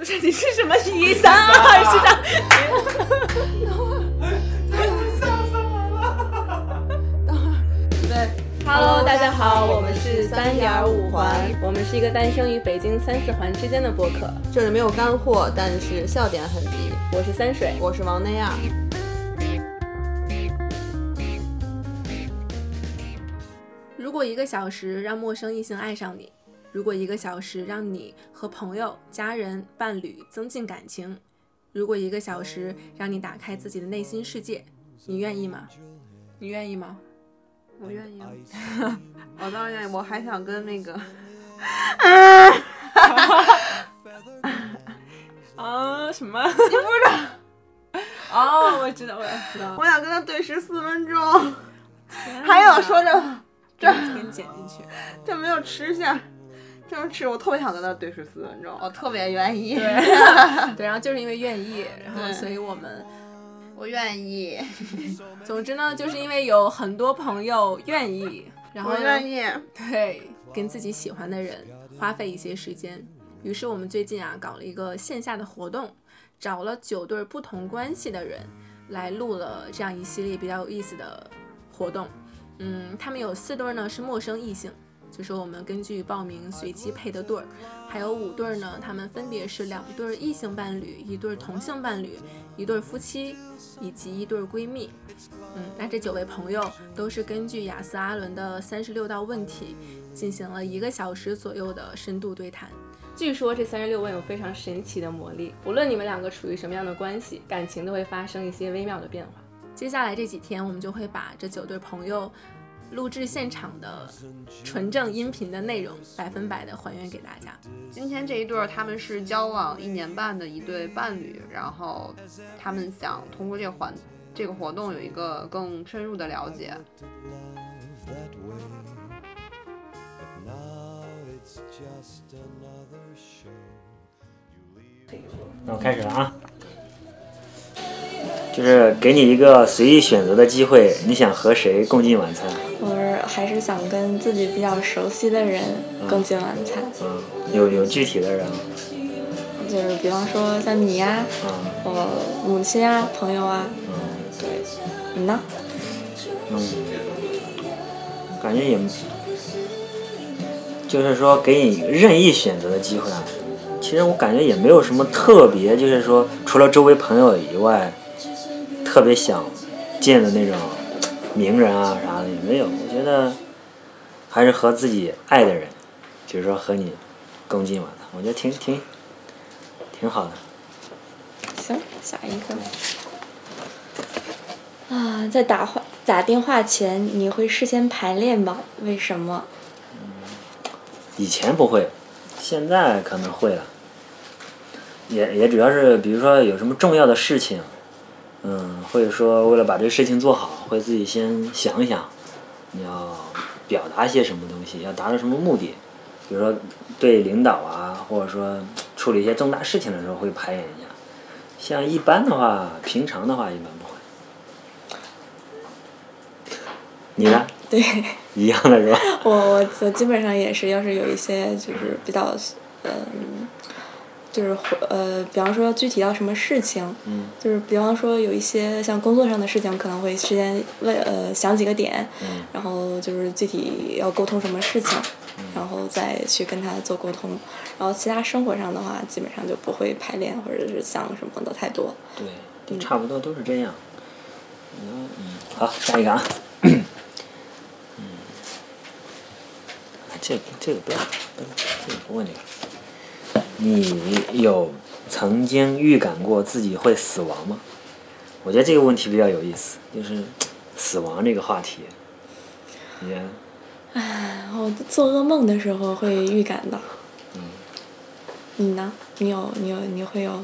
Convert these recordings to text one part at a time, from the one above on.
就是你是什么一三二是这样。对，Hello，大家好，我们是三点五环，我们是一个诞生于北京三四环之间的播客。这里没有干货，但是笑点很低。我是三水，我是王内亚。如果一个小时让陌生异性爱上你，如果一个小时让你和朋友、家人、伴侣增进感情，如果一个小时让你打开自己的内心世界，你愿意吗？你愿意吗？我愿意啊，我当然愿意。我还想跟那个，啊什么？你不知道？哦，我知道，我知道。我想跟他对视四分钟，还有说着这给你剪进去，这没有吃下，这样吃我特别想跟他对视四分钟，我特别愿意。对，对，然后就是因为愿意，然后所以我们。我愿意。总之呢，就是因为有很多朋友愿意，然后愿意对跟自己喜欢的人花费一些时间。于是我们最近啊搞了一个线下的活动，找了九对不同关系的人来录了这样一系列比较有意思的活动。嗯，他们有四对呢是陌生异性，就是我们根据报名随机配的对儿。还有五对儿呢，他们分别是两对异性伴侣，一对同性伴侣。一对夫妻以及一对闺蜜，嗯，那这九位朋友都是根据雅思阿伦的三十六道问题进行了一个小时左右的深度对谈。据说这三十六问有非常神奇的魔力，无论你们两个处于什么样的关系，感情都会发生一些微妙的变化。接下来这几天，我们就会把这九对朋友。录制现场的纯正音频的内容，百分百的还原给大家。今天这一对儿他们是交往一年半的一对伴侣，然后他们想通过这个环这个活动有一个更深入的了解。那我开始了啊，就是给你一个随意选择的机会，你想和谁共进晚餐？我还是想跟自己比较熟悉的人共进晚餐。嗯，有有具体的人吗？就是比方说像你呀，我母亲啊，朋友啊。嗯，对。你呢？嗯，感觉也，就是说给你任意选择的机会啊。其实我感觉也没有什么特别，就是说除了周围朋友以外，特别想见的那种。名人啊啥的也没有，我觉得还是和自己爱的人，就是说和你共进晚餐，我觉得挺挺挺好的。行，下一个。啊，在打话打电话前你会事先排练吗？为什么？嗯，以前不会，现在可能会了。也也主要是比如说有什么重要的事情。嗯，或者说为了把这个事情做好，会自己先想一想，你要表达些什么东西，要达到什么目的。比如说对领导啊，或者说处理一些重大事情的时候会排演一下。像一般的话，平常的话一般不会。你呢？对。一样的是吧？我我我基本上也是，要是有一些就是比较嗯。就是呃，比方说具体到什么事情，就是比方说有一些像工作上的事情，可能会事先问呃想几个点，然后就是具体要沟通什么事情，然后再去跟他做沟通。然后其他生活上的话，基本上就不会排练或者是想什么的太多。对，都差不多都是这样。嗯，好，下一个啊。嗯，这个这个不要，这个不问这个。你有曾经预感过自己会死亡吗？我觉得这个问题比较有意思，就是 死亡这个话题。你？唉，我做噩梦的时候会预感到。嗯。你呢？你有？你有？你会有？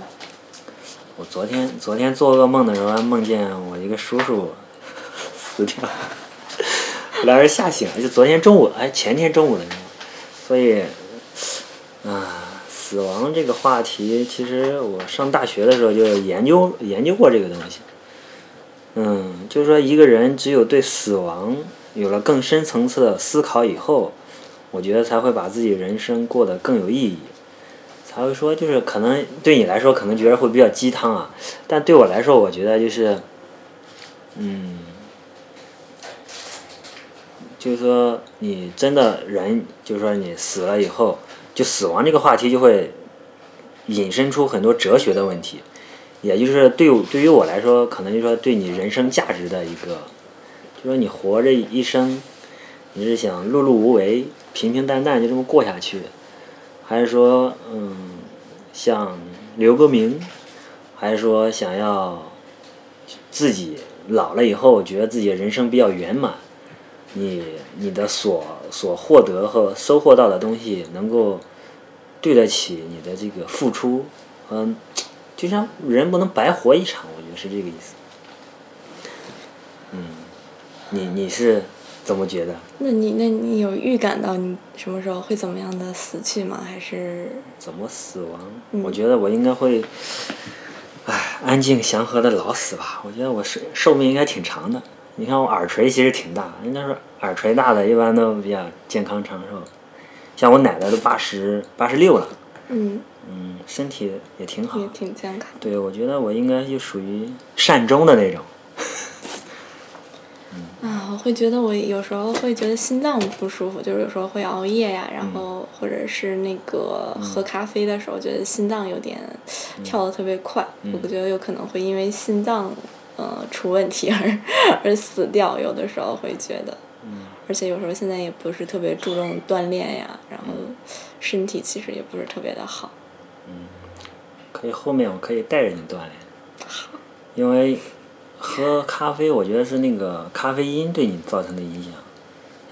我昨天昨天做噩梦的时候，梦见我一个叔叔 死掉，了来是吓醒了，就昨天中午，哎，前天中午的时候，所以，啊。死亡这个话题，其实我上大学的时候就研究研究过这个东西。嗯，就是说一个人只有对死亡有了更深层次的思考以后，我觉得才会把自己人生过得更有意义，才会说就是可能对你来说可能觉得会比较鸡汤啊，但对我来说我觉得就是，嗯，就是说你真的人，就是说你死了以后，就死亡这个话题就会引申出很多哲学的问题，也就是对对于我来说，可能就说对你人生价值的一个，就说你活着一生，你是想碌碌无为、平平淡淡就这么过下去，还是说嗯想留个名，还是说想要自己老了以后觉得自己人生比较圆满？你你的所所获得和收获到的东西能够对得起你的这个付出，嗯，就像人不能白活一场，我觉得是这个意思。嗯，你你是怎么觉得？那你那你有预感到你什么时候会怎么样的死去吗？还是怎么死亡？嗯我觉得我应该会，唉，安静祥和的老死吧。我觉得我寿寿命应该挺长的。你看我耳垂其实挺大，人家说耳垂大的一般都比较健康长寿。像我奶奶都八十八十六了，嗯嗯，身体也挺好也。挺健康？对，我觉得我应该就属于善终的那种。啊，我会觉得我有时候会觉得心脏不舒服，就是有时候会熬夜呀，然后或者是那个喝咖啡的时候，觉得心脏有点跳的特别快，我觉得有可能会因为心脏呃出问题而而死掉，有的时候会觉得。而且有时候现在也不是特别注重锻炼呀，然后身体其实也不是特别的好。可以后面我可以带着你锻炼，因为喝咖啡，我觉得是那个咖啡因对你造成的影响。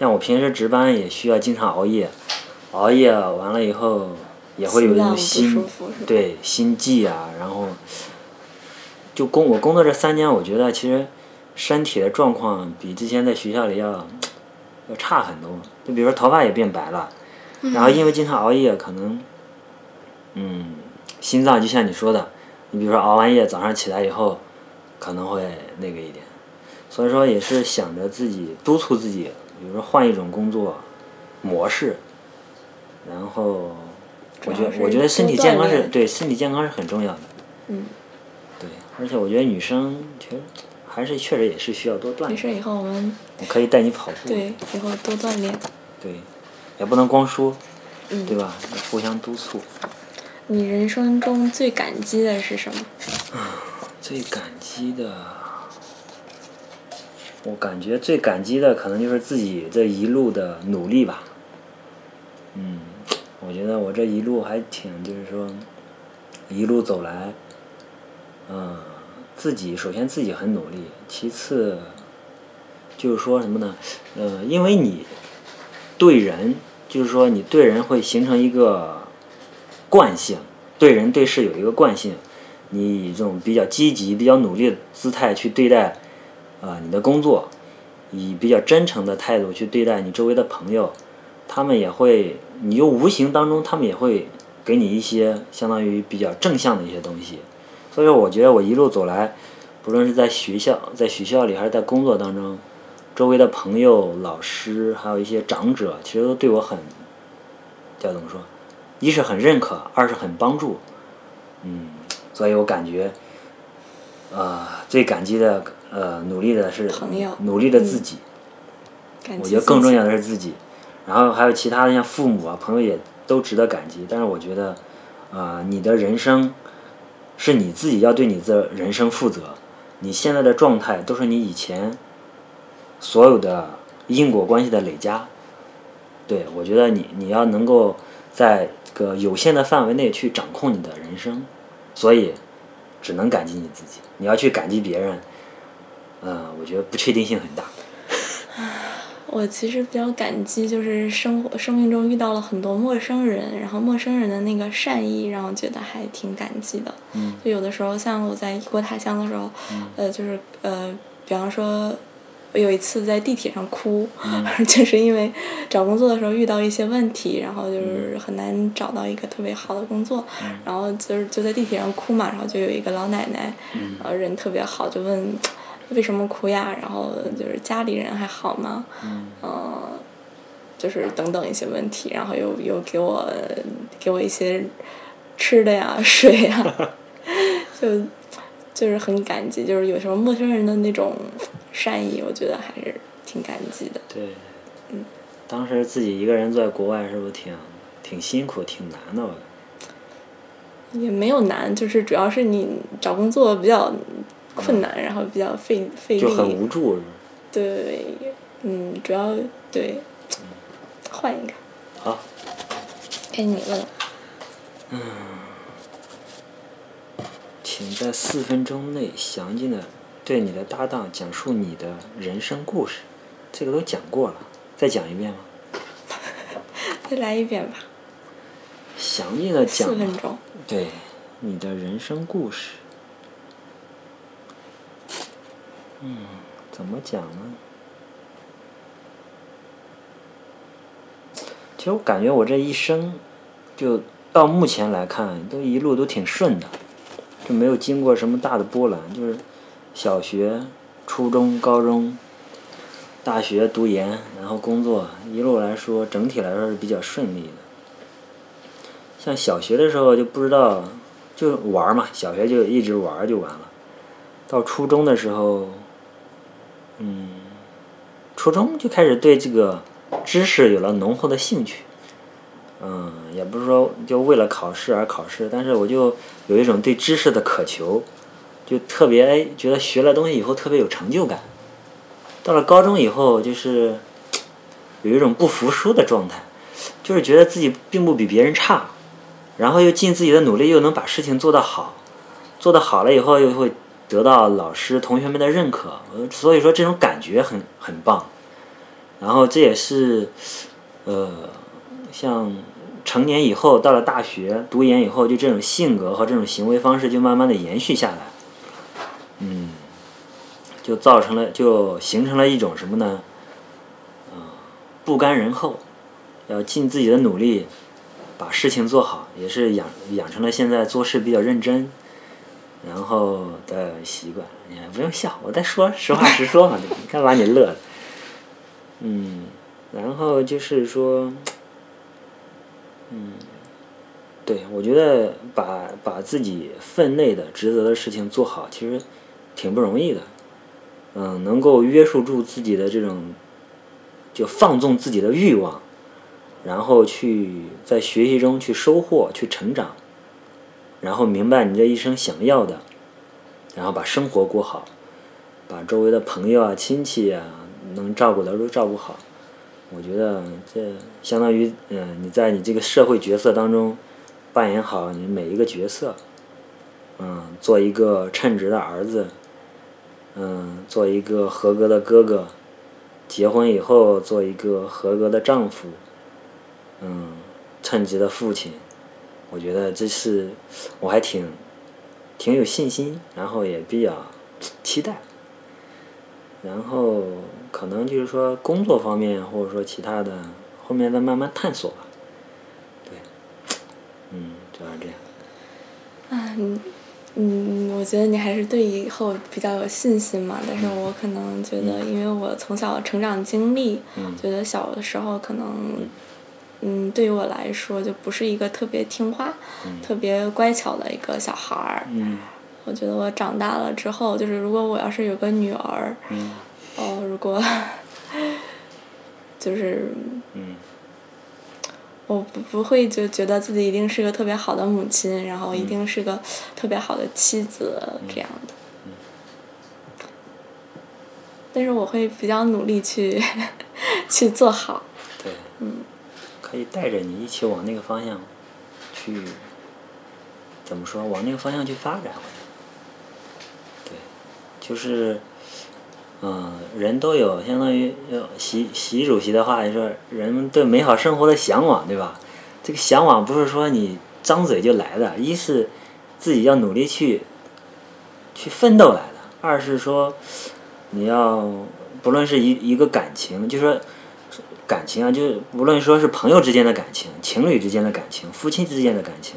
像我平时值班也需要经常熬夜，熬夜完了以后也会有那种心对心悸啊，然后就工我工作这三年，我觉得其实身体的状况比之前在学校里要 要差很多。就比如说头发也变白了，然后因为经常熬夜，可能嗯心脏就像你说的，你比如说熬完夜早上起来以后可能会那个一点，所以说也是想着自己督促自己，比如说换一种工作模式，然后我觉得我觉得身体健康是对身体健康是很重要的。嗯，对，而且我觉得女生其实还是确实也是需要多锻炼。没事，以后我们我可以带你跑步。对以后多锻炼。对也不能光说，嗯对吧？互相督促。你人生中最感激的是什么？最感激的，我感觉最感激的可能就是自己这一路的努力吧。嗯，我觉得我这一路还挺，就是说，一路走来，嗯，自己首先自己很努力，其次，就是说什么呢？呃，因为你对人，就是说你对人会形成一个惯性，对人对事有一个惯性。你以这种比较积极、比较努力的姿态去对待，呃，你的工作，以比较真诚的态度去对待你周围的朋友，他们也会，你又无形当中，他们也会给你一些相当于比较正向的一些东西。所以说，我觉得我一路走来，不论是在学校、在学校里还是在工作当中，周围的朋友、老师，还有一些长者，其实都对我很，叫怎么说？一是很认可，二是很帮助。嗯，所以我感觉，呃，最感激的，呃，努力的是朋友努力的自己。我觉得更重要的是自己，然后还有其他的像父母啊、朋友也都值得感激。但是我觉得，啊，你的人生是你自己要对你的人生负责。你现在的状态都是你以前所有的因果关系的累加。对，我觉得你你要能够在这个有限的范围内去掌控你的人生，所以只能感激你自己。你要去感激别人，嗯、我觉得不确定性很大。我其实比较感激，就是生活生命中遇到了很多陌生人，然后陌生人的那个善意让我觉得还挺感激的。嗯就有的时候，像我在异国他乡的时候，呃，就是呃，比方说，我有一次在地铁上哭，就是因为找工作的时候遇到一些问题，然后就是很难找到一个特别好的工作，然后就是就在地铁上哭嘛，然后就有一个老奶奶，然后人特别好，就问为什么哭呀？然后就是家里人还好吗？嗯呃，就是等等一些问题，然后又又给我给我一些吃的呀、水呀，就就是很感激，就是有时候陌生人的那种善意，我觉得还是挺感激的。对，嗯当时自己一个人在国外，是不是挺挺辛苦、挺难的？我也没有难，就是主要是你找工作比较困难，然后比较费费就很力。无助？对，嗯，主要对，换一个，好，该你问了。请在四分钟内详尽的对你的搭档讲述你的人生故事。这个都讲过了，再讲一遍吗？再来一遍吧，详尽的讲四分钟。对你的人生故事。嗯，怎么讲呢？其实我感觉我这一生，就到目前来看，都一路都挺顺的，就没有经过什么大的波澜。就是小学、初中、高中、大学读研，然后工作，一路来说，整体来说是比较顺利的。像小学的时候就不知道，就玩嘛，小学就一直玩就完了。到初中的时候，嗯，初中就开始对这个知识有了浓厚的兴趣。嗯，也不是说就为了考试而考试，但是我就有一种对知识的渴求，就特别哎觉得学了东西以后特别有成就感。到了高中以后，就是有一种不服输的状态，就是觉得自己并不比别人差，然后又尽自己的努力，又能把事情做得好，做得好了以后又会得到老师、同学们的认可，所以说这种感觉很很棒。然后这也是，呃，像成年以后到了大学读研以后，就这种性格和这种行为方式就慢慢的延续下来，嗯，就造成了就形成了一种什么呢？呃，不甘人后，要尽自己的努力把事情做好，也是养养成了现在做事比较认真，然后的习惯。你不用笑，我在说实话实说嘛，对吧你看把你乐的。嗯，然后就是说，嗯，对我觉得把把自己分内的职责的事情做好，其实挺不容易的。嗯，能够约束住自己的这种，就放纵自己的欲望，然后去在学习中去收获、去成长，然后明白你这一生想要的，然后把生活过好，把周围的朋友啊、亲戚啊能照顾的都照顾好。我觉得这相当于，嗯，你在你这个社会角色当中扮演好你每一个角色，嗯，做一个称职的儿子，嗯，做一个合格的哥哥，结婚以后做一个合格的丈夫，嗯，称职的父亲。我觉得这是我还挺挺有信心，然后也比较期待。然后可能就是说工作方面，或者说其他的，后面再慢慢探索吧。对，嗯，主要是这样。啊，嗯嗯，我觉得你还是对以后比较有信心嘛。但是我可能觉得，因为我从小成长经历，嗯觉得小的时候可能，嗯，对于我来说就不是一个特别听话、特别乖巧的一个小孩儿。嗯我觉得我长大了之后，就是如果我要是有个女儿，嗯哦，如果就是嗯我不不会就觉得自己一定是个特别好的母亲，然后一定是个特别好的妻子这样的。但是我会比较努力去 去做好。可以带着你一起往那个方向去，怎么说？往那个方向去发展。对，就是，嗯、人都有相当于习习主席的话，就说人们对美好生活的向往，对吧？这个向往不是说你张嘴就来的，一是自己要努力去去奋斗来的，二是说你要不论是一一个感情，就说感情啊，就是无论说是朋友之间的感情、情侣之间的感情、夫妻之间的感情，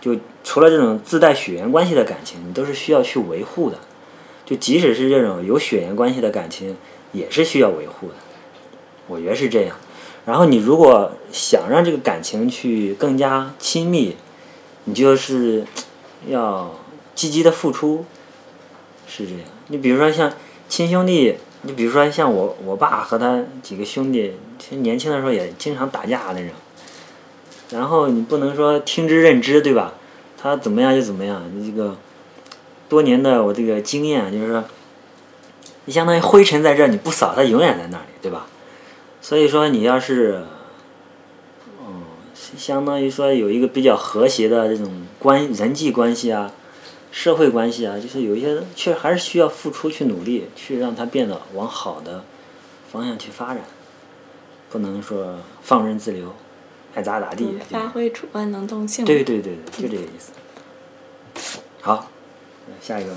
就除了这种自带血缘关系的感情，你都是需要去维护的。就即使是这种有血缘关系的感情，也是需要维护的。我觉得是这样。然后你如果想让这个感情去更加亲密，你就是要积极的付出，是这样。你比如说像亲兄弟，你比如说像我我爸和他几个兄弟，其实年轻的时候也经常打架那种。然后你不能说听之任之，对吧？他怎么样就怎么样。你这个多年的我这个经验就是说，你相当于灰尘在这儿你不扫，它永远在那里，对吧？所以说你要是，嗯，相当于说有一个比较和谐的这种关人际关系啊，社会关系啊，就是有一些确实还是需要付出去努力，去让它变得往好的方向去发展，不能说放任自流。爱咋咋地，发挥主观能动性。对对对对，就这个意思。好，下一个。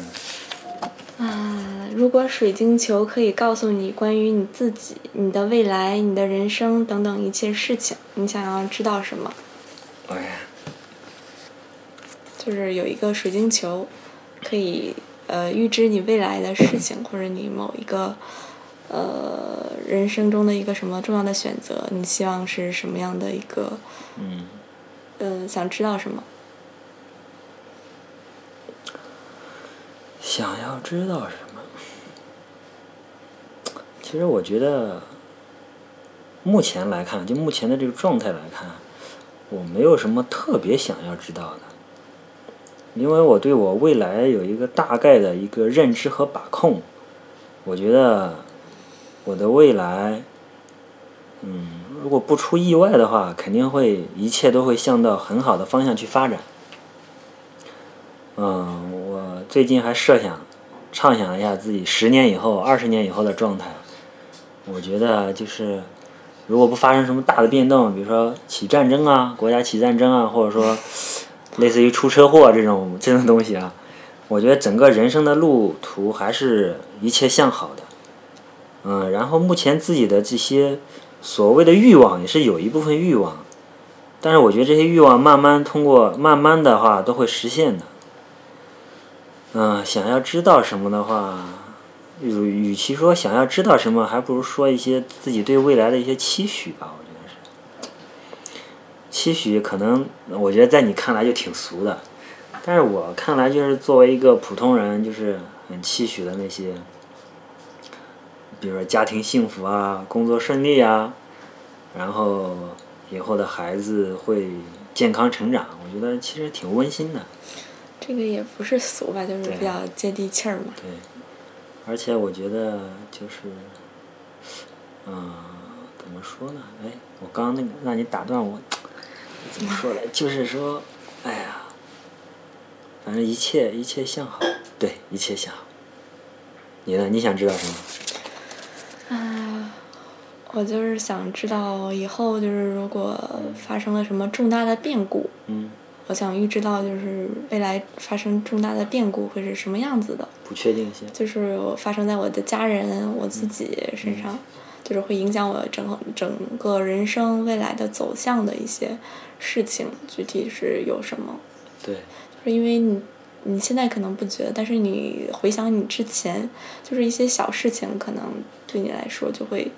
啊，如果水晶球可以告诉你关于你自己、你的未来、你的人生等等一切事情，你想要知道什么？哎呀。就是有一个水晶球，可以呃预知你未来的事情，或者你某一个。呃，人生中的一个什么重要的选择？你希望是什么样的一个？嗯。呃，想知道什么？想要知道什么？其实我觉得，目前来看，就目前的这个状态来看，我没有什么特别想要知道的，因为我对我未来有一个大概的一个认知和把控，我觉得。我的未来，嗯，如果不出意外的话，肯定会一切都会向到很好的方向去发展。嗯，我最近还设想、畅想一下自己十年以后、二十年以后的状态。我觉得就是，如果不发生什么大的变动，比如说起战争啊，国家起战争啊，或者说类似于出车祸这种 这种东西啊，我觉得整个人生的路途还是一切向好的。嗯，然后目前自己的这些所谓的欲望也是有一部分欲望，但是我觉得这些欲望慢慢通过慢慢的话都会实现的。嗯，想要知道什么的话，与与其说想要知道什么，还不如说一些自己对未来的一些期许吧。期许，可能我觉得在你看来就挺俗的，但是我看来就是作为一个普通人，就是很期许的那些。比如说家庭幸福啊，工作顺利啊，然后以后的孩子会健康成长，我觉得其实挺温馨的。这个也不是俗吧，就是比较接地气儿嘛。对，而且我觉得就是，嗯，怎么说呢？哎，我刚刚那个让你打断我，怎么说呢？就是说，哎呀，反正一切一切向好，对，一切向好。你呢？你想知道什么？我就是想知道以后就是如果发生了什么重大的变故，嗯我想预知到就是未来发生重大的变故会是什么样子的。不确定性。就是发生在我的家人、我自己身上，就是会影响我整整个人生未来的走向的一些事情，具体是有什么？对。就是因为你你现在可能不觉得，但是你回想你之前，就是一些小事情，可能对你来说就会。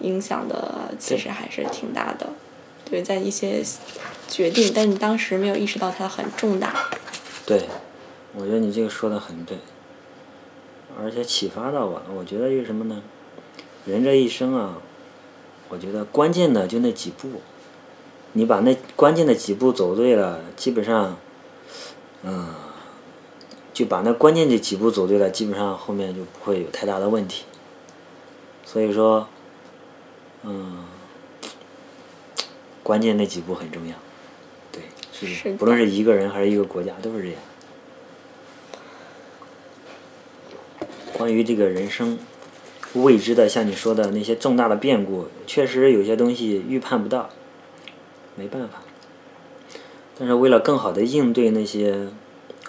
影响的其实还是挺大的，对，在一些决定，但你当时没有意识到它很重大。对，我觉得你这个说的很对，而且启发到我了。我觉得是什么呢？人这一生啊，我觉得关键的就那几步，你把那关键的几步走对了，基本上，嗯，就把那关键的几步走对了，基本上后面就不会有太大的问题。所以说。嗯，关键那几步很重要，对，是不论是一个人还是一个国家都是这样。关于这个人生未知的，像你说的那些重大的变故，确实有些东西预判不到，没办法。但是为了更好的应对那些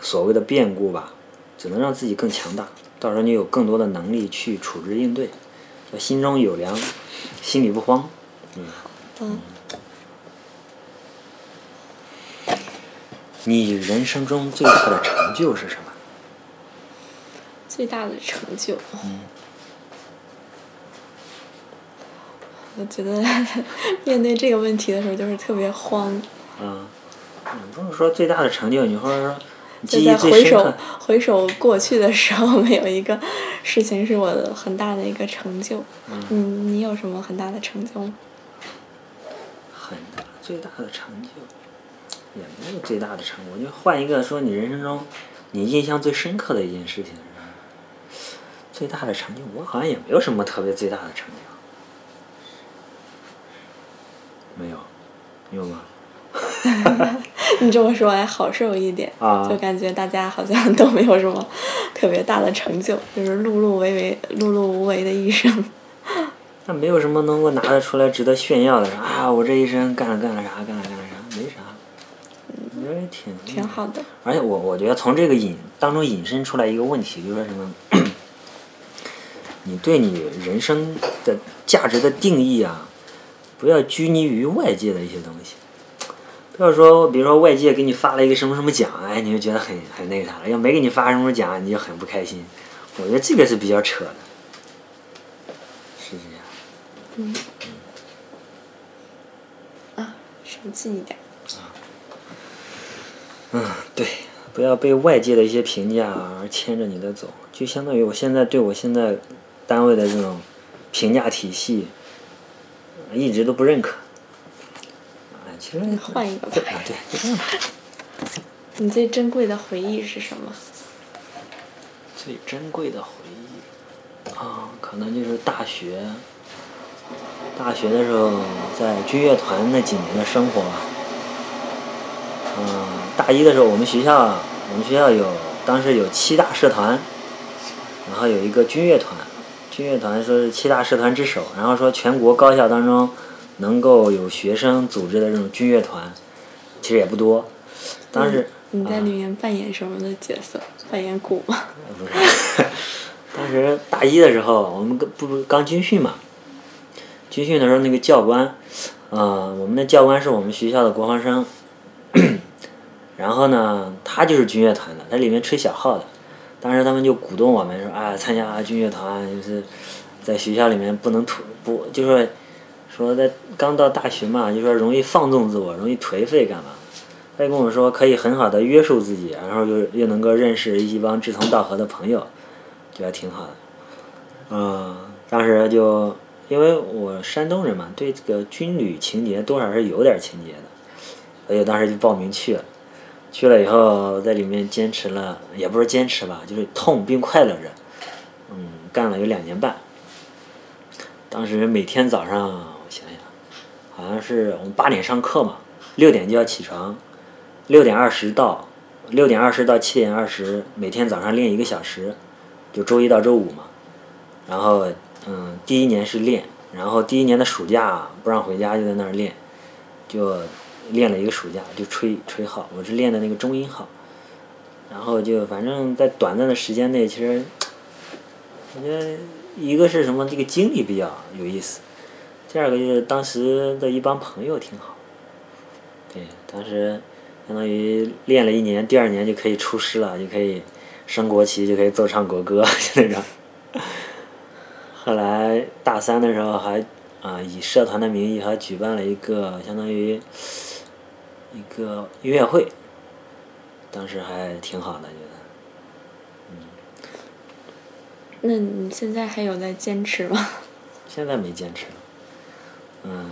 所谓的变故吧，只能让自己更强大，到时候你有更多的能力去处置应对，心中有粮。心里不慌，嗯。嗯。你人生中最大的成就是什么？最大的成就。嗯。我觉得 面对这个问题的时候，就是特别慌。嗯。不是说最大的成就，你或者说就在记忆最回首深刻。回首过去的时候，没有一个事情是我的很大的一个成就。嗯你你有什么很大的成就吗？很大最大的成就，也没有最大的成就。我就换一个说，你人生中你印象最深刻的一件事情？最大的成就，我好像也没有什么特别最大的成就。没有，你有吗？你这么说还好受一点，啊就感觉大家好像都没有什么特别大的成就，就是碌碌为为碌碌无为的一生。那没有什么能够拿得出来值得炫耀的啥啊！我这一生干了干了啥，干了干了啥，没啥。我觉得也挺挺好的。而且我我觉得从这个引当中引申出来一个问题，就是说什么？你对你人生的价值的定义啊，不要拘泥于外界的一些东西。不要说，比如说外界给你发了一个什么什么奖，哎，你就觉得很很那个啥了；要没给你发什么奖，你就很不开心。我觉得这个是比较扯的，是这样。嗯。啊少记一点。啊嗯，对，不要被外界的一些评价而牵着你的走，就相当于我现在对我现在单位的这种评价体系，呃一直都不认可。啊，其实换一个吧啊，对，就这样吧。你最珍贵的回忆是什么？最珍贵的回忆啊，可能就是大学。大学的时候，在军乐团那几年的生活吧。嗯，大一的时候，我们学校啊，我们学校有当时有七大社团，然后有一个军乐团，军乐团说是七大社团之首，然后说全国高校当中能够有学生组织的这种军乐团，其实也不多。当时、你在里面扮演什么的角色？扮演鼓吗？不是，当时大一的时候，我们不不刚军训嘛，军训的时候那个教官，呃，我们的教官是我们学校的国防生，然后呢，他就是军乐团的，他里面吹小号的，当时他们就鼓动我们说，啊，参加军乐团就是在学校里面不能颓不，就是说在刚到大学嘛，就说容易放纵自我，容易颓废干嘛？他就跟我说，可以很好的约束自己，然后又又能够认识一帮志同道合的朋友，觉得挺好的。嗯，当时就因为我山东人嘛，对这个军旅情节多少是有点情节的，所以当时就报名去了。去了以后，在里面坚持了，也不是坚持吧，就是痛并快乐着。嗯，干了有两年半。当时每天早上，我想想，好像是我们八点上课嘛，六点就要起床，六点二十到，六点二十到七点二十，每天早上练一个小时，就周一到周五嘛。然后，嗯，第一年是练，然后第一年的暑假不让回家，就在那儿练，就练了一个暑假，就吹吹号，我是练的那个中音号。然后就反正在短暂的时间内，其实我觉得一个是什么，这个经历比较有意思，第二个就是当时的一帮朋友挺好。对，当时相当于练了一年，第二年就可以出师了，就可以升国旗，就可以奏唱国歌，就那种。后来大三的时候还啊、以社团的名义还举办了一个相当于一个音乐会，当时还挺好的，觉得。嗯那你现在还有在坚持吗？现在没坚持了。嗯，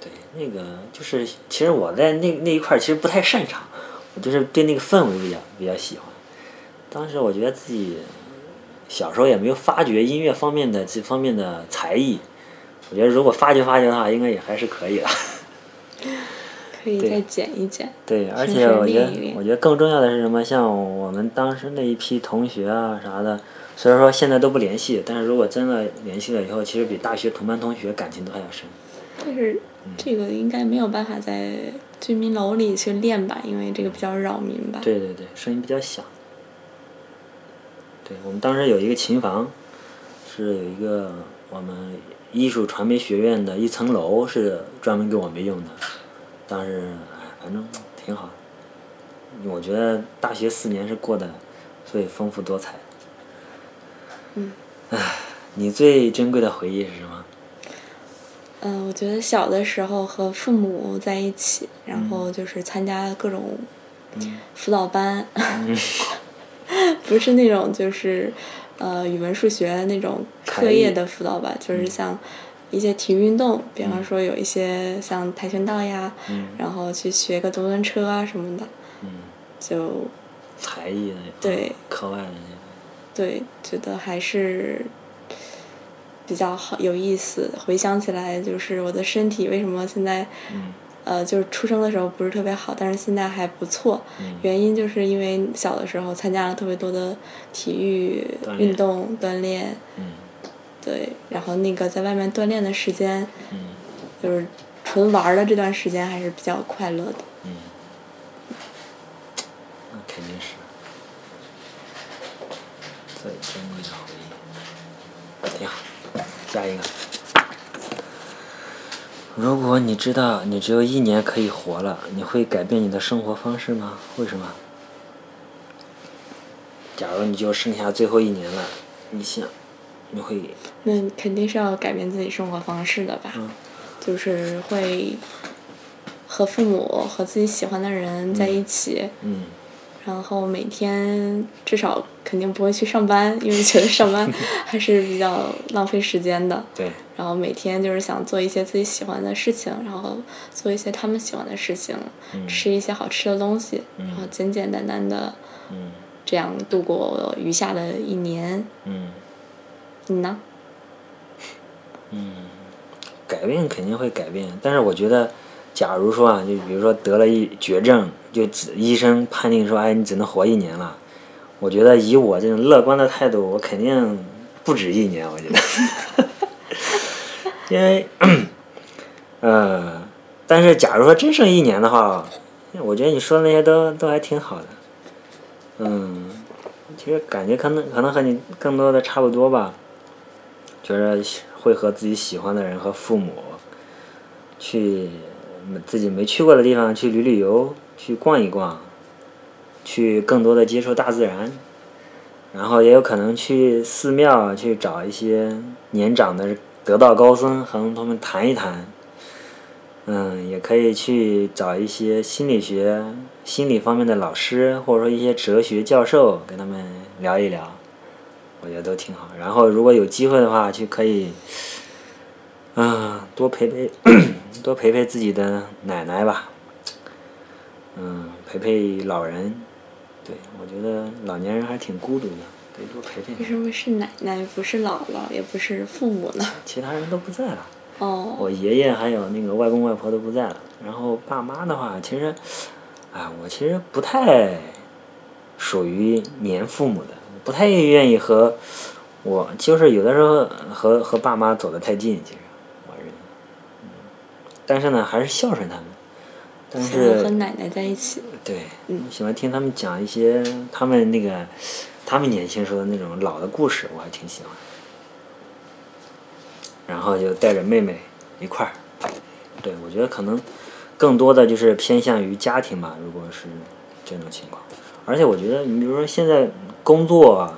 对，那个就是，其实我在那那一块儿其实不太擅长，我就是对那个氛围比较比较喜欢。当时我觉得自己小时候也没有发掘音乐方面的这方面的才艺，我觉得如果发掘发掘的话，应该也还是可以的。对可以再剪一剪。对，而且我觉得我觉得更重要的是什么？像我们当时那一批同学啊啥的，虽然说现在都不联系，但是如果真的联系了以后，其实比大学同班同学感情都还要深。但是这个应该没有办法在居民楼里去练吧，因为这个比较扰民吧。对对对，声音比较响。对我们当时有一个琴房，是有一个我们艺术传媒学院的一层楼是专门给我们用的，当时哎反正挺好。我觉得大学四年是过得最丰富多彩。嗯。唉，你最珍贵的回忆是什么？嗯，我觉得小的时候和父母在一起，然后就是参加各种辅导班，不是那种就是呃语文、数学那种课业的辅导班，就是像一些体育运动，比方说有一些像跆拳道呀，然后去学个独轮车啊什么的，就才艺的对课外的那些。对，觉得还是比较好有意思。回想起来，就是我的身体为什么现在，呃，就是出生的时候不是特别好，但是现在还不错。原因就是因为小的时候参加了特别多的体育运动锻炼。对，然后那个在外面锻炼的时间，就是纯玩的这段时间还是比较快乐的。嗯。那肯定是。最珍贵的回忆，挺好。下一个，如果你知道你只有一年可以活了，你会改变你的生活方式吗？为什么？假如你就剩下最后一年了，你想，你会？那肯定是要改变自己生活方式的吧。就是会和父母和自己喜欢的人在一起。嗯。然后每天至少肯定不会去上班，因为觉得上班 还是比较浪费时间的。对。然后每天就是想做一些自己喜欢的事情，然后做一些他们喜欢的事情，吃一些好吃的东西，然后简简单单的，这样度过余下的一年。嗯。你呢？嗯，改变肯定会改变，但是我觉得，假如说啊，就比如说得了一绝症。就只医生判定说，哎，你只能活一年了。我觉得以我这种乐观的态度，我肯定不止一年。我觉得，因为，呃，但是假如说真剩一年的话，我觉得你说的那些都都还挺好的。嗯，其实感觉可能可能和你更多的差不多吧，觉着会和自己喜欢的人和父母去自己没去过的地方去旅旅游。去逛一逛，去更多的接触大自然，然后也有可能去寺庙去找一些年长的得道高僧和他们谈一谈。嗯，也可以去找一些心理学、心理方面的老师，或者说一些哲学教授，跟他们聊一聊，我觉得都挺好。然后如果有机会的话，就可以，啊，多陪陪，多陪陪自己的奶奶吧。嗯，陪陪老人，对我觉得老年人还挺孤独的，得多陪陪。为什么是奶奶，不是姥姥，也不是父母呢？其他人都不在了。哦。我爷爷还有那个外公外婆都不在了，然后爸妈的话，其实，啊，我其实不太属于黏父母的，不太愿意和我，就是有的时候和和爸妈走得太近，其实我认为，嗯，但是呢，还是孝顺他们。但是和奶奶在一起。对，喜欢听他们讲一些他们那个他们年轻时候的那种老的故事，我还挺喜欢。然后就带着妹妹一块儿，对我觉得可能更多的就是偏向于家庭吧。如果是这种情况，而且我觉得你比如说现在工作，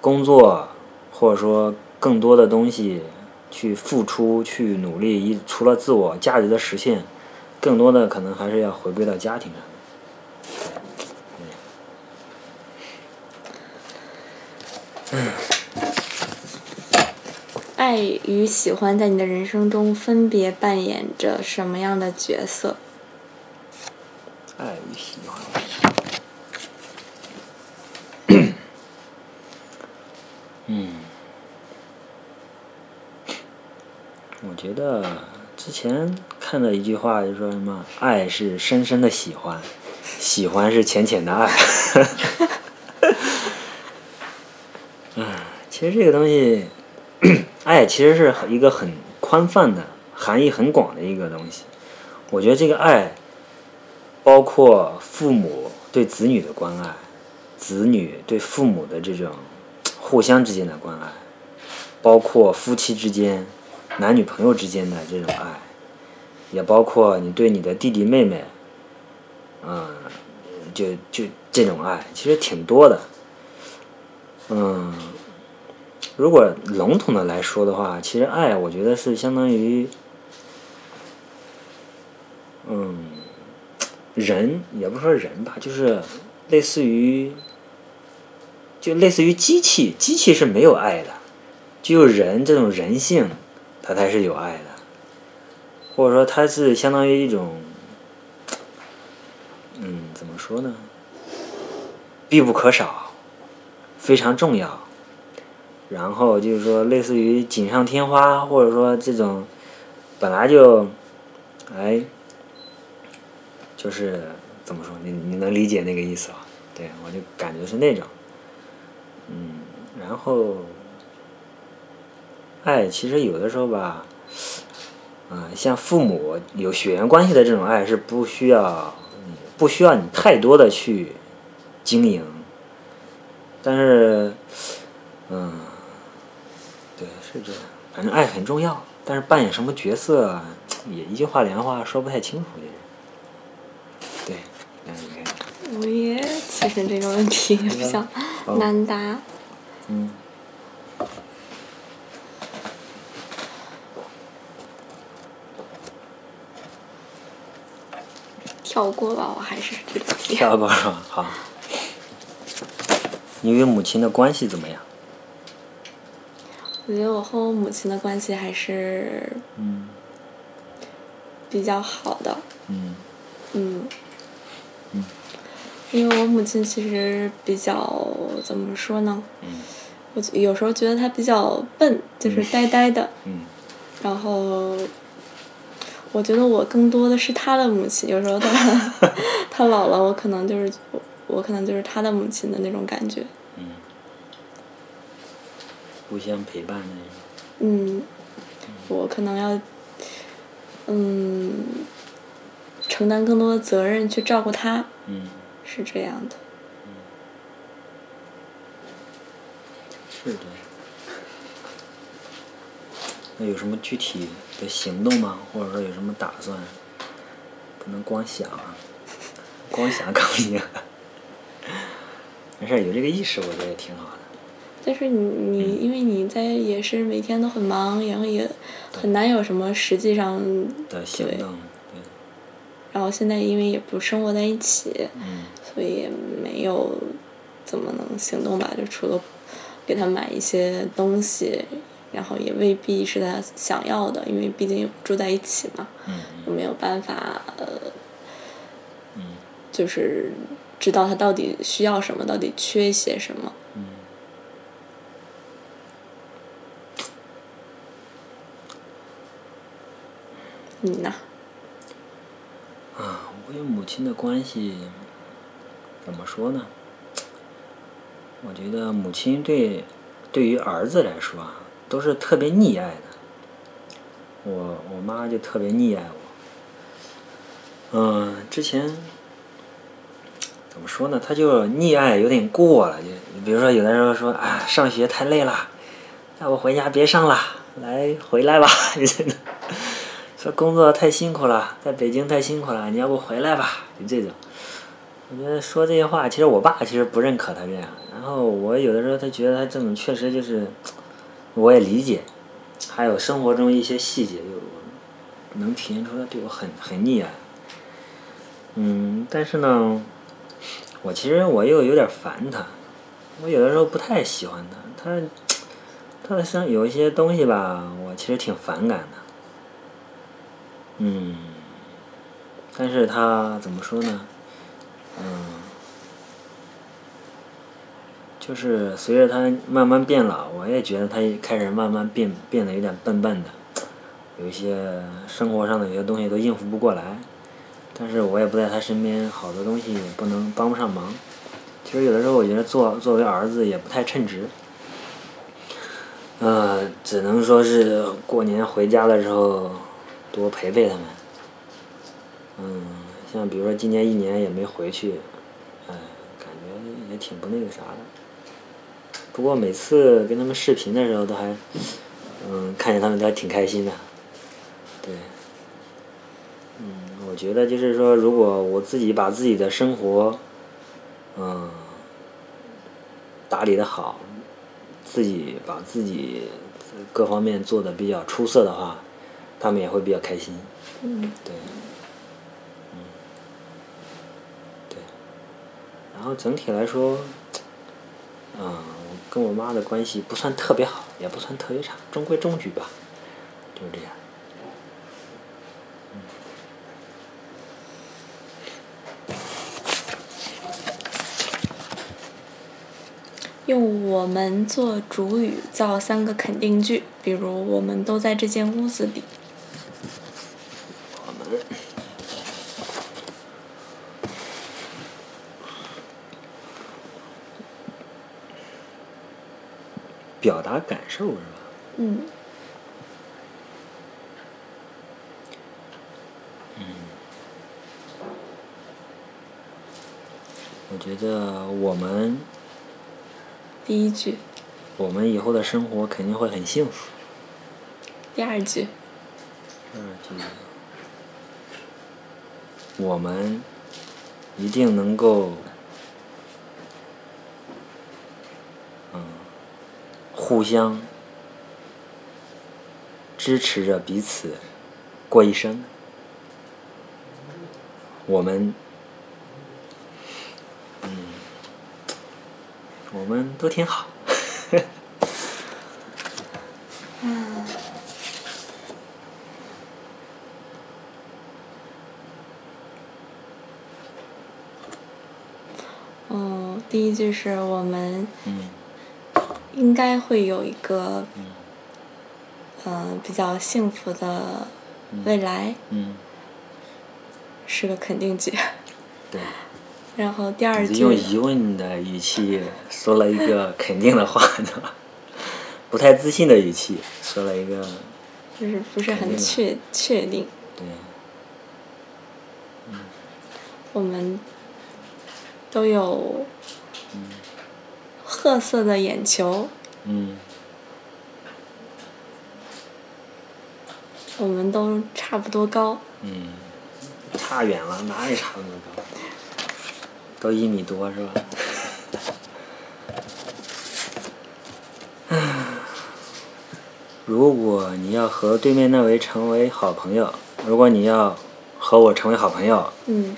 工作或者说更多的东西去付出去努力，一除了自我价值的实现。更多的可能还是要回归到家庭上。嗯。爱与喜欢在你的人生中分别扮演着什么样的角色？爱与喜欢。嗯。我觉得之前。看到一句话，就说什么“爱是深深的喜欢，喜欢是浅浅的爱”。嗯，其实这个东西，爱其实是一个很宽泛的、含义很广的一个东西。我觉得这个爱，包括父母对子女的关爱，子女对父母的这种互相之间的关爱，包括夫妻之间、男女朋友之间的这种爱。也包括你对你的弟弟妹妹，嗯，就就这种爱，其实挺多的，嗯，如果笼统的来说的话，其实爱，我觉得是相当于，嗯，人也不说人吧，就是类似于，就类似于机器，机器是没有爱的，只有人这种人性，它才是有爱的，或者说它是相当于一种，嗯，怎么说呢？必不可少，非常重要。然后就是说，类似于锦上添花，或者说这种本来就，哎，就是怎么说？你你能理解那个意思吧？对我就感觉是那种，嗯，然后爱其实有的时候吧，嗯，像父母有血缘关系的这种爱是不需要，不需要你太多的去经营，但是，嗯。对，是这样。反正爱很重要，但是扮演什么角色，也一句话两句话说不太清楚。对，那你看。我也其实这个问题比较难答。嗯。跳过吧，我还是这个题。跳过是吧？好。你与母亲的关系怎么样？我觉得我和我母亲的关系还是嗯比较好的。嗯。嗯。嗯。因为我母亲其实比较怎么说呢？嗯。我有时候觉得她比较笨，就是呆呆的。嗯。然后，我觉得我更多的是她的母亲。有时候她 她老了，我可能就是我可能就是她的母亲的那种感觉。互相陪伴那种。嗯，我可能要，嗯，承担更多的责任去照顾她。嗯。是这样的。嗯。是的。那有什么具体的行动吗？或者说有什么打算？不能光想，光想可不行。没事有这个意识，我觉得也挺好的。但是你你因为你在也是每天都很忙，然后也很难有什么实际上的行动，对。然后现在因为也不生活在一起，所以也没有怎么能行动吧？就除了给他买一些东西，然后也未必是他想要的，因为毕竟住在一起嘛，又没有办法，就是知道他到底需要什么，到底缺些什么。你呢？啊，我与母亲的关系怎么说呢？我觉得母亲对对于儿子来说啊，都是特别溺爱的。我我妈就特别溺爱我。嗯，之前怎么说呢？她就溺爱有点过了，就比如说有的时候说啊，上学太累了，要不回家别上了，来回来吧，说工作太辛苦了，在北京太辛苦了，你要不回来吧？就这种，我觉得说这些话，其实我爸其实不认可他这样。然后我有的时候他觉得他这种确实就是，我也理解，还有生活中一些细节就能体现出他对我很很溺爱。嗯，但是呢，我其实我又有点烦他，我有的时候不太喜欢他，他他的生有一些东西吧，我其实挺反感的。嗯，但是他怎么说呢？嗯，就是随着他慢慢变老，我也觉得他开始慢慢变变得有点笨笨的，有一些生活上的有些东西都应付不过来。但是我也不在他身边，好多东西也不能帮不上忙。其实有的时候我觉得做作为儿子也不太称职。呃，只能说是过年回家的时候。多陪陪他们，像比如说今年一年也没回去，哎，感觉也挺不那个啥的。不过每次跟他们视频的时候都还，嗯，看见他们都还挺开心的，对，嗯，我觉得就是说，如果我自己把自己的生活，嗯，打理的好，自己把自己各方面做的比较出色的话，他们也会比较开心。嗯对，嗯，对，然后整体来说，嗯，跟我妈的关系不算特别好，也不算特别差，中规中矩吧，就是这样。用我们做主语造三个肯定句，比如我们都在这间屋子里。我们表达感受是吧？嗯我觉得我们第一句，我们以后的生活肯定会很幸福。第二句，第二句，我们一定能够，互相支持着彼此过一生。我们，嗯，我们都挺好。嗯，第一句是我们嗯应该会有一个嗯。嗯、比较幸福的未来，嗯，是个肯定句。对。然后第二句用，疑问的语气说了一个肯定的话，对吧？不太自信的语气说了一个，就是不是很确确定，对，嗯。我们都有褐色的眼球，嗯我们都差不多高，嗯，差远了，哪里差那么高？都一米多是吧？如果你要和对面那位成为好朋友，如果你要和我成为好朋友，嗯，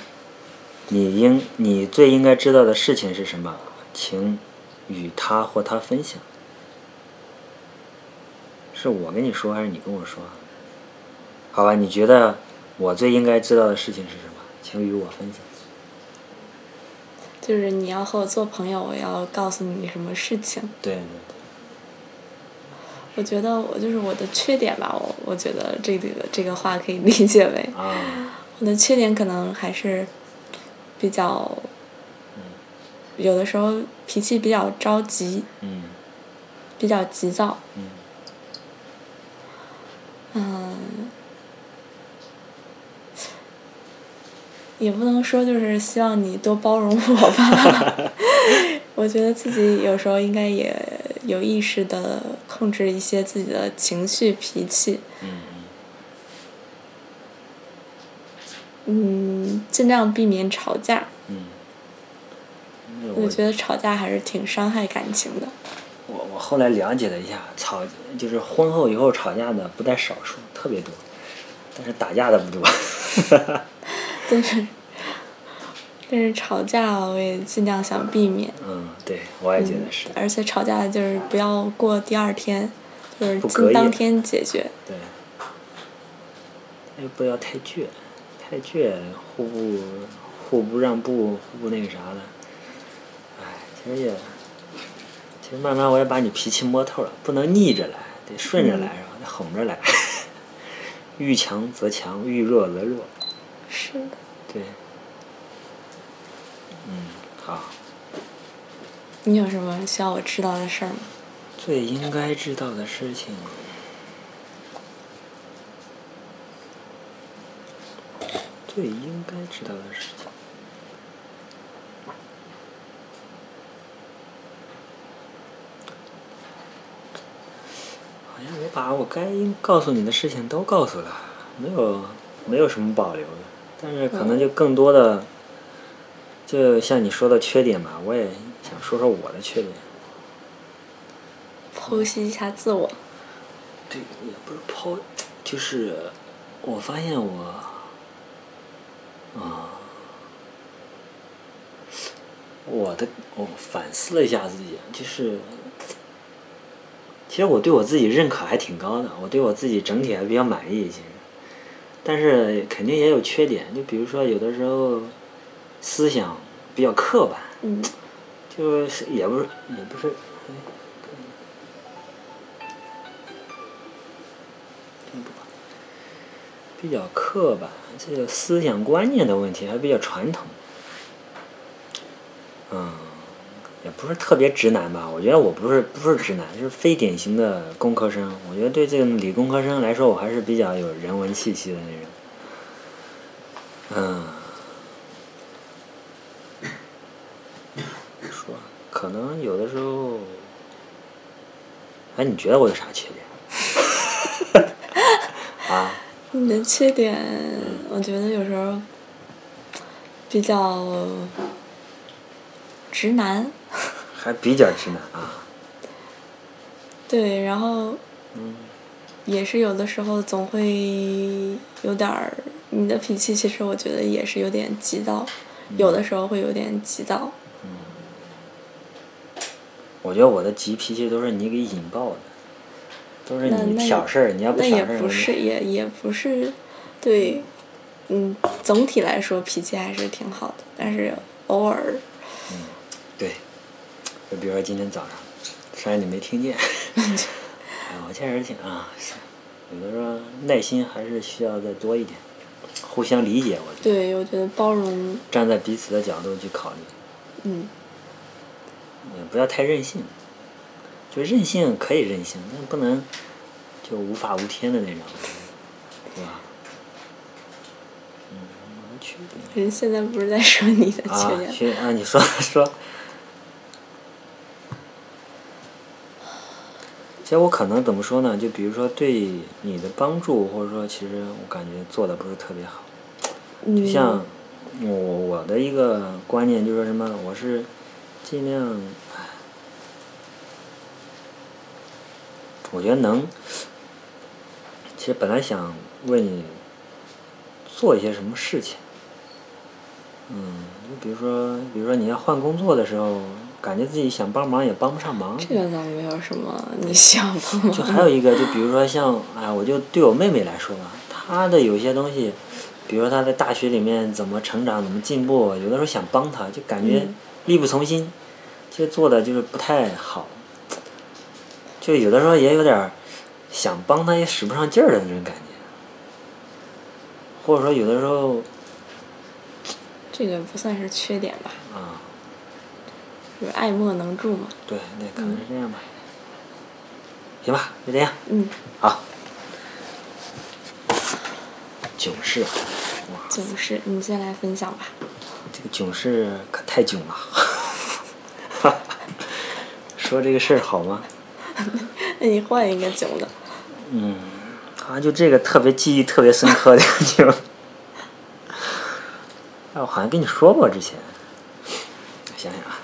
你应你最应该知道的事情是什么？请与他或他分享。是我跟你说还是你跟我说？好吧，你觉得我最应该知道的事情是什么？请与我分享。就是你要和我做朋友，我要告诉你什么事情。对对我觉得我就是我的缺点吧，我我觉得这个这个话可以理解为，啊，我的缺点可能还是比较，有的时候脾气比较着急，嗯比较急躁，嗯嗯，也不能说就是希望你多包容我吧，我觉得自己有时候应该也有意识的控制一些自己的情绪脾气，嗯嗯，尽量避免吵架。嗯嗯。我觉得吵架还是挺伤害感情的。我我后来了解了一下，吵就是婚后以后吵架的不在少数，特别多，但是打架的不多。但是，但是吵架我也尽量想避免。嗯，对，我也觉得是。而且吵架就是不要过第二天，就是当天解决。对，哎，不要太倔，太倔，互不互不让步，互不那个啥的。哎，其实也，其实慢慢我也把你脾气摸透了，不能逆着来，得顺着来，是吧？得哄着来。遇强则强，遇弱则弱。是的。对。嗯，好。你有什么需要我知道的事儿吗？最应该知道的事情。最应该知道的事情。好像我把我该告诉你的事情都告诉了，没有没有什么保留的，但是可能就更多的，就像你说的缺点吧，我也想说说我的缺点。剖析一下自我。对，也不是剖，就是我发现我，啊、我的我反思了一下自己，就是，其实我对我自己认可还挺高的，我对我自己整体还比较满意，其实，但是肯定也有缺点，就比如说有的时候思想比较刻板，嗯。就是也不是也不是，比较刻板，这个思想观念的问题还比较传统。嗯，也不是特别直男吧？我觉得我不是不是直男，就是非典型的工科生。我觉得对这个理工科生来说，我还是比较有人文气息的那种。嗯。说，可能有的时候，哎，你觉得我有啥缺点？啊？你的缺点，我觉得有时候比较直男。还比较直男啊？对，然后嗯也是有的时候总会有点儿，你的脾气其实我觉得也是有点急躁，有的时候会有点急躁。嗯我觉得我的急脾气都是你给引爆的，都是你挑事儿，你要那也挑事儿，不是，也也不是，对，嗯，总体来说脾气还是挺好的，但是偶尔，对，就比如说今天早上，虽然你没听见，哎，我确实挺啊，有的时候耐心还是需要再多一点，互相理解，我觉得对我觉得包容，站在彼此的角度去考虑，嗯，也不要太任性，就任性可以任性，但不能就无法无天的那种，对吧？嗯。人现在不是在说你的缺啊，点，缺啊，你说 说。其实我可能怎么说呢？就比如说对你的帮助，或者说其实我感觉做的不是特别好。就嗯，像我我的一个观念就是说什么，我是尽量，唉我觉得能，其实本来想为你做一些什么事情，嗯，就比如说，比如说你要换工作的时候，感觉自己想帮忙也帮不上忙，这个倒没有什么你想帮忙 就还有一个，就比如说像，哎，我就对我妹妹来说吧，她的有些东西，比如说她在大学里面怎么成长、怎么进步，有的时候想帮她，就感觉嗯。力不从心，其实做的就是不太好，就有的时候也有点想帮她也使不上劲儿的那种感觉，或者说有的时候这个不算是缺点吧，啊，就是爱莫能助嘛，对，那可能是这样吧，行吧，就这样，嗯，好，囧事，哇。囧事，你先来分享吧。这个囧事可太囧了，说这个事儿好吗？那你换一个囧的，嗯，好像就这个特别记忆特别深刻的 囧，哎，我好像跟你说过之前，想想啊，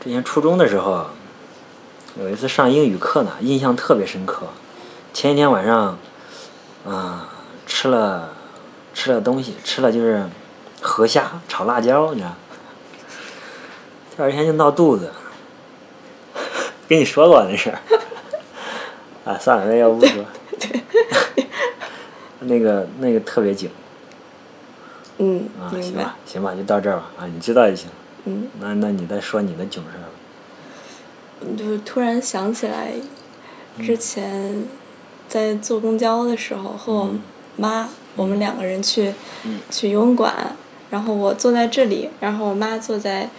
之前初中的时候，有一次上英语课呢，印象特别深刻。前一天晚上，啊、吃了吃了东西，吃了就是河虾炒辣椒，你知道，第二天就闹肚子。跟你说过那事儿。啊，算了，那要不说。那个那个特别紧嗯，啊，行吧，，行吧，就到这儿吧啊，你知道就行。嗯，那那你再说你的囧事儿吧。就突然想起来，之前在坐公交的时候和我妈，我们两个人去嗯。去游泳馆，然后我坐在这里，然后我妈坐在，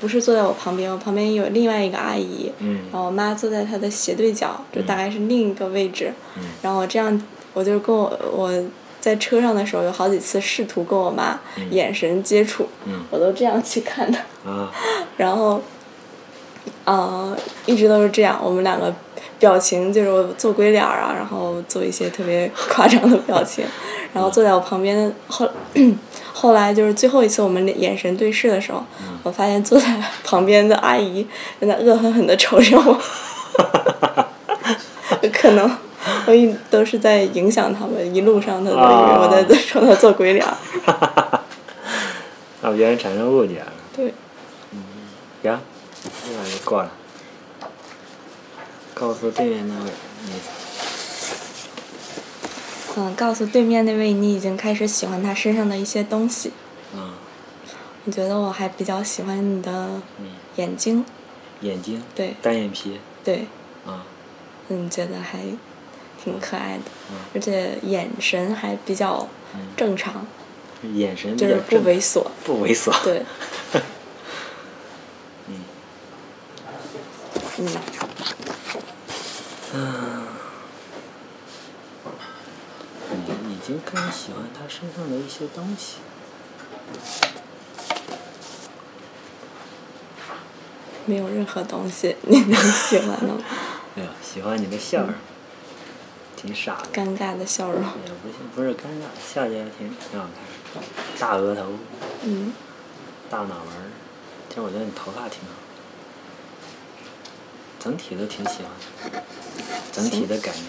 不是坐在我旁边，我旁边有另外一个阿姨，嗯。然后我妈坐在她的斜对角，就大概是另一个位置，嗯。然后我这样，我就跟我我在车上的时候有好几次试图跟我妈眼神接触，嗯。我都这样去看她。啊。然后，呃，一直都是这样，我们两个表情就是我做鬼脸儿啊，然后做一些特别夸张的表情，然后坐在我旁边后 后来就是最后一次我们眼神对视的时候，我发现坐在旁边的阿姨在那恶狠狠的瞅着我，可能我一都是在影响他们，一路上他都以为我在在冲他做鬼脸。儿。让别人产生误解了。对，行，这样就过了。告诉对面那位，你。嗯，告诉对面那位你已经开始喜欢他身上的一些东西。嗯，我觉得我还比较喜欢你的嗯，眼睛，眼睛，对。单眼皮，对，啊，嗯，觉得还挺可爱的，嗯。而且眼神还比较正常，眼神就是不猥琐。不猥琐。对，嗯。嗯，你已经开始喜欢他身上的一些东西。没有任何东西你能喜欢的吗，哎呀，喜欢你的笑容，挺傻的。尴尬的笑容。也不是不是尴尬，笑起来挺挺好看。大额头，嗯，大脑门儿，其实我觉得你头发挺好，整体都挺喜欢的，整体的感觉。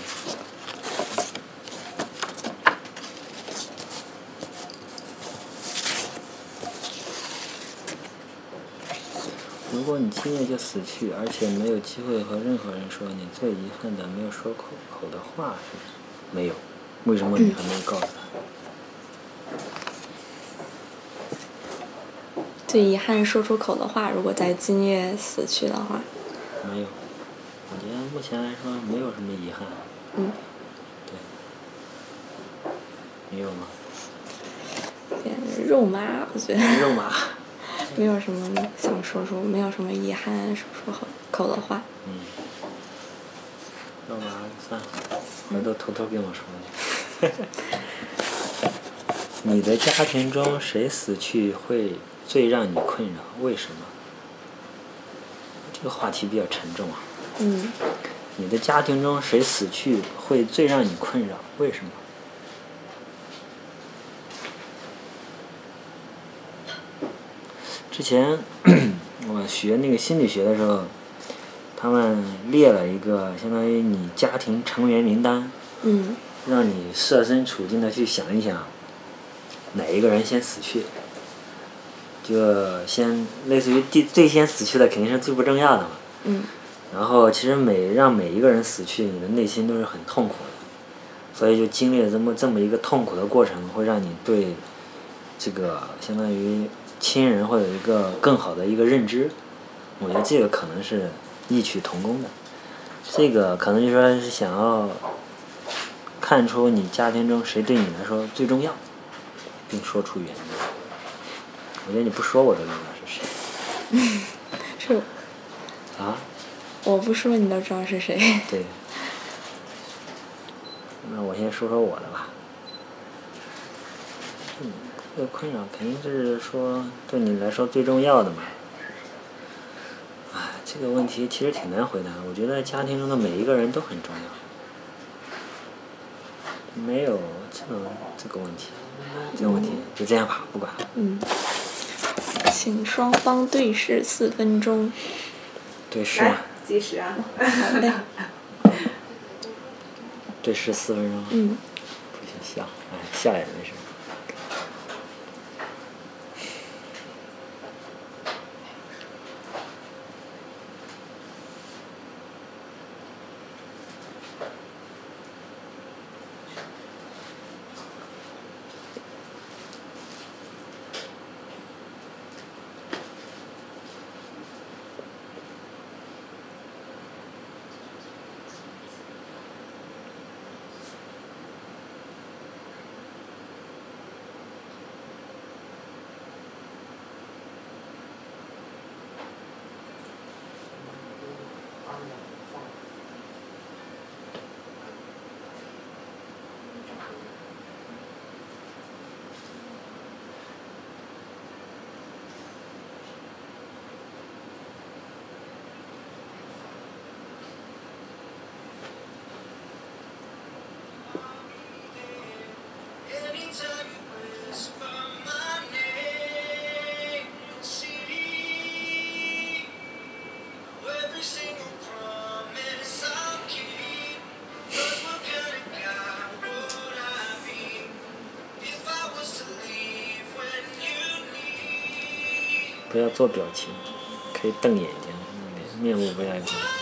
如果你今夜就死去，而且没有机会和任何人说你最遗憾的没有说口口的话？没有，为什么你还没有告诉他？最遗憾说出口的话，如果在今夜死去的话，没有，我觉得目前来说没有什么遗憾。嗯，对，没有吗？肉麻，我觉得肉麻。没有什么想说说，没有什么遗憾说说好口的话。嗯。肉麻算了，回头偷偷跟我说去。你的家庭中谁死去会最让你困扰？为什么？这个话题比较沉重啊。嗯，你的家庭中谁死去会最让你困扰？为什么？之前我学那个心理学的时候，他们列了一个相当于你家庭成员名单，嗯，让你设身处地的去想一想，哪一个人先死去，就先类似于第最先死去的肯定是最不重要的嘛。嗯，然后其实每让每一个人死去，你的内心都是很痛苦的，所以就经历了这么这么一个痛苦的过程，会让你对这个相当于亲人会有一个更好的一个认知。我觉得这个可能是异曲同工的，这个可能就说是想要看出你家庭中谁对你来说最重要，并说出原因。我觉得你不说我都知道是谁 是啊。我不说你都知道是谁。对，那我先说说我的吧。嗯，这个困扰肯定是说对你来说最重要的嘛。哎，这个问题其实挺难回答。我觉得家庭中的每一个人都很重要，没有这个这个问题，这个问题就这样吧，不管了。嗯，请双方对视四分钟。对视嘛，计时啊。好嘞。对视四分钟。嗯。不行笑，哎，笑也没事。要做表情，可以瞪眼睛，面部不要动。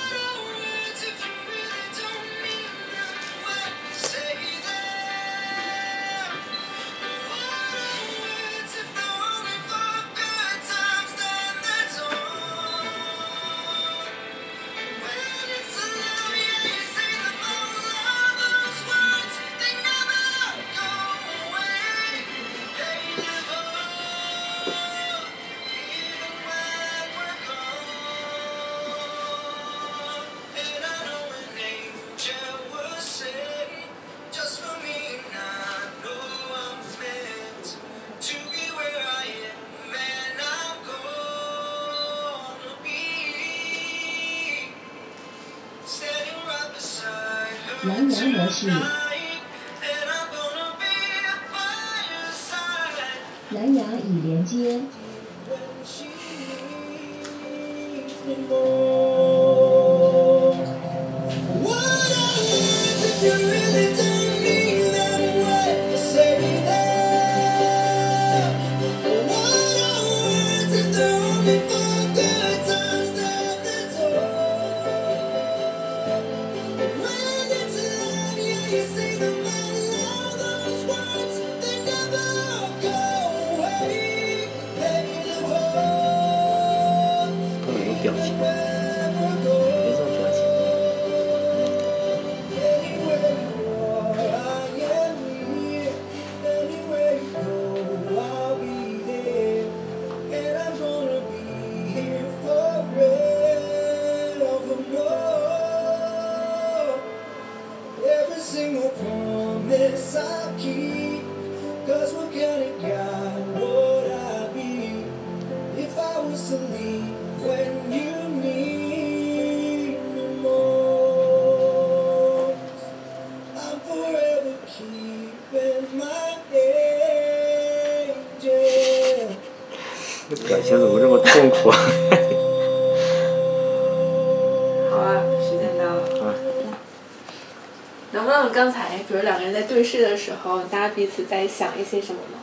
候，大家彼此在想一些什么吗？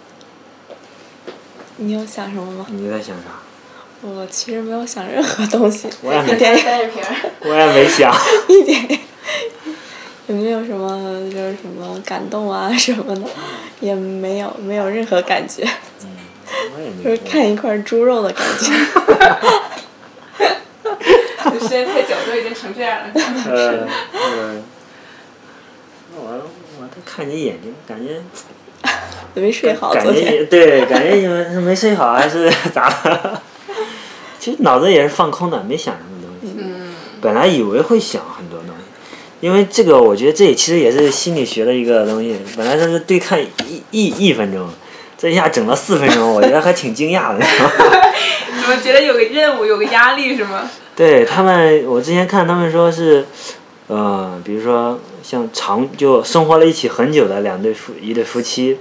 你有想什么吗？你在想啥？我其实没有想任何东西，我也没一点单眼皮儿。我也没想。一点，也没有什么就是什么感动啊什么的，也没有没有任何感觉，我也没就是看一块猪肉的感觉。时间太久，都已经成这样了。看你眼睛，感觉没睡好，感觉对，感觉你们是没睡好还是 咋了？其实脑子也是放空的，没想什么东西。嗯，本来以为会想很多东西，因为这个我觉得这也其实也是心理学的一个东西。本来就是对看一一一分钟，这一下整了四分钟，我觉得还挺惊讶的。怎么觉得有个任务，有个压力是吗？对他们，我之前看他们说是，呃，比如说像长就生活了一起很久的两对夫一对夫妻，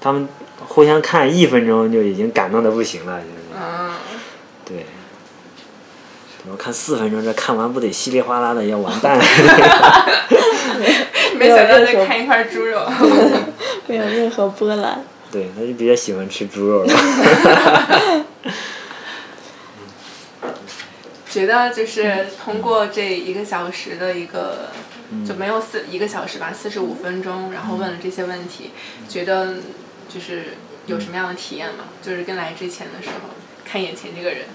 他们互相看一分钟就已经感动的不行了，就是嗯，对。我看四分钟，这看完不得稀里哗啦的要完蛋。没想到再看一块猪肉。没有任何波澜。对，他就比较喜欢吃猪肉了。觉得就是通过这一个小时的一个，就没有四一个小时吧，四十五分钟，然后问了这些问题，觉得就是有什么样的体验吗？就是跟来之前的时候看眼前这个人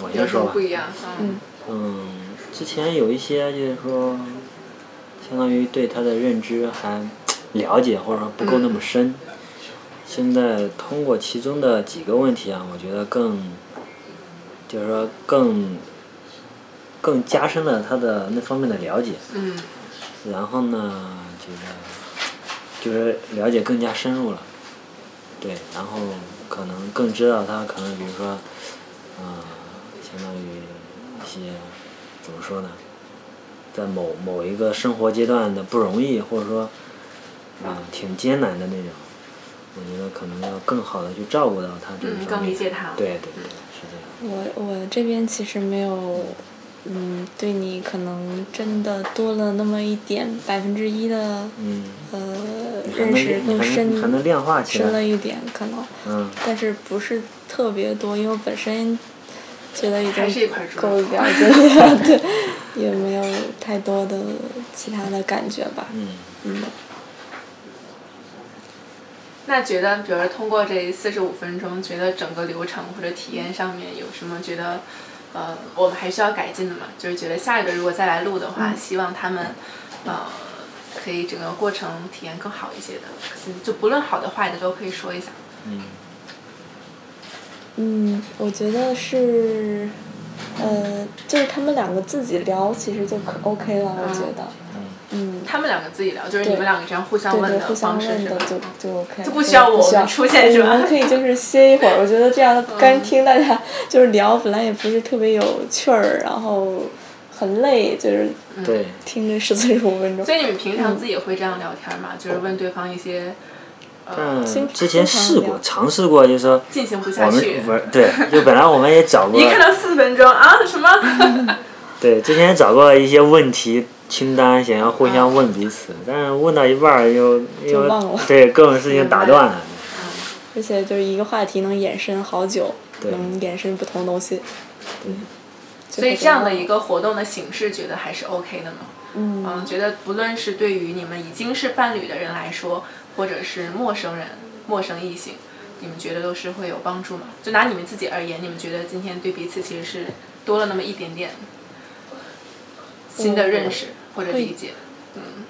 我先说吧有什么不。一样？嗯嗯，之前有一些就是说，相当于对他的认知还了解或者说不够那么深。现在通过其中的几个问题啊，我觉得更，就是说更，更加深了他的那方面的了解。嗯然后呢，就是就是了解更加深入了，对，然后可能更知道他可能比如说，嗯、相当于一些怎么说呢，在某某一个生活阶段的不容易，或者说，嗯、挺艰难的那种，我觉得可能要更好的去照顾到他这嗯，方面。更理解他。对对对。我我这边其实没有，嗯，对你可能真的多了那么一点百分之一的，嗯，呃，认识更深量化起来，深了一点可能，嗯，但是不是特别多，因为我本身觉得已还是一经够了 解了，对，也没有太多的其他的感觉吧，嗯，嗯。那觉得，比如说通过这四十五分钟，觉得整个流程或者体验上面有什么觉得，呃，我们还需要改进的吗？就是觉得下一个如果再来录的话，希望他们，呃，可以整个过程体验更好一些的。嗯就不论好的坏的都可以说一下。嗯，嗯，我觉得是，呃，就是他们两个自己聊，其实就可 OK 了，我觉得，嗯，他们两个自己聊，就是你们两个这样互相问的互相方式是吧？问的就就 OK。就不需要我们出现是吧我们可以就是歇一会儿，我觉得这样干听大家就是聊，本来也不是特别有趣儿，然后很累，就是对，听这十四十五分钟所。以你们平常自己也会这样聊天吗？就是问对方一些，嗯，之前试过尝试过，就是说进行不我们下去。不是对，就本来我们也找过 一，看到四分钟啊，什么？对，之前找过一些问题清单，想要互相问彼此，但是问到一半儿又又忘了 对各种事情打断了。而且就是一个话题能延伸好久，对能延伸不同东西。对。所以这样的一个活动的形式，觉得还是 OK 的吗？嗯嗯，觉得不论是对于你们已经是伴侣的人来说，或者是陌生人、陌生异性，你们觉得都是会有帮助吗？就拿你们自己而言，你们觉得今天对彼此其实是多了那么一点点新的认识或者理解？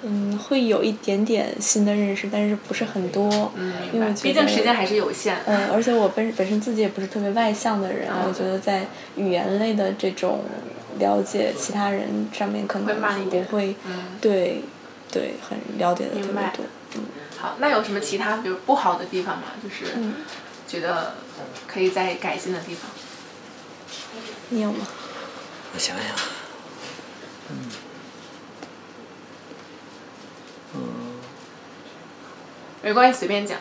嗯，会有一点点新的认识，但是不是很多。嗯，明白。因为毕竟时间还是有限。嗯，而且我本本身自己也不是特别外向的人，我觉得在语言类的这种了解其他人上面，可能会慢一点不会嗯，对对很了解的特明白别多。嗯好，那有什么其他比如不好的地方吗？就是嗯，觉得可以再改进的地方。你有吗？我想想，没关系，随便讲。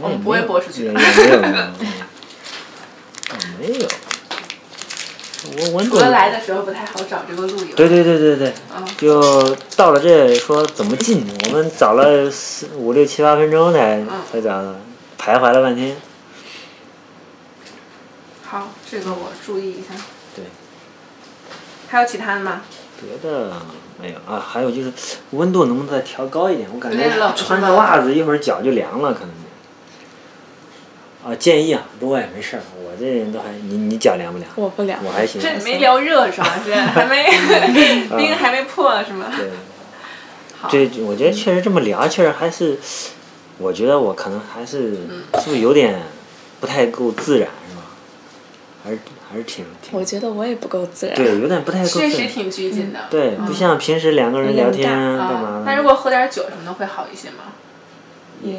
我们不会播出去的没有，没 有，没有。我温度除了来的时候不太好找这个路以外，对对对对对，嗯就到了这说怎么进，我们找了四五六七八分钟才嗯才找到，徘徊了半天。好，这个我注意一下。对。还有其他的吗？别的没有啊，还有就是温度能不能再调高一点？我感觉穿着袜子一会儿脚就凉了，可能。啊，建议啊，不过也没事儿，我这人都还你你脚凉不凉？我不凉。我还行。这没聊热是吧？这还没 冰还没破是吗？对，好，这我觉得确实这么聊，确实还是，我觉得我可能还是是不是有点不太够自然？还是还是挺挺我觉得我也不够自然。对，有点不太够自然。确实挺拘谨的。对，嗯不像平时两个人聊天干嘛的。那如果喝点酒什么的会好一些吗？也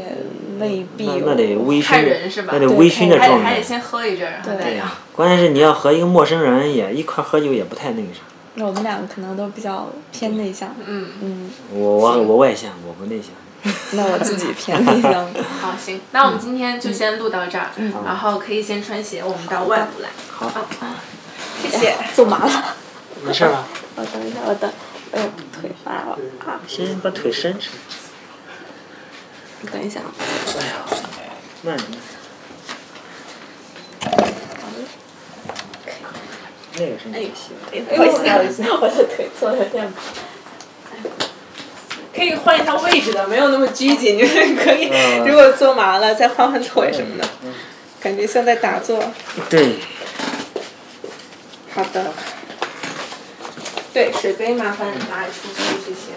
未必有。那那得微看醺人是吧，那得微醺的状态还得。先喝一阵儿，然后再对聊。关键是你要和一个陌生人也一块儿喝酒，也不太那个啥。那我们两个可能都比较偏内向。嗯，嗯，我我我外向，我不内向。那我自己 偏内向。好，行，那我们今天就先录到这儿，然后可以先穿鞋，我们到外部来。好，谢谢。走麻了。没事吧？我等一下，我等，哎呦，腿麻了啊！先把腿伸直。等一下，慢点。那个是你行。不好意思，不好意思，我的腿坐的有点麻。可以换一下位置的，没有那么拘谨，就是可以。嗯如果坐麻了，再换换腿什么的，感觉像在打坐。对。好的。对，水杯麻烦拿出去，谢谢。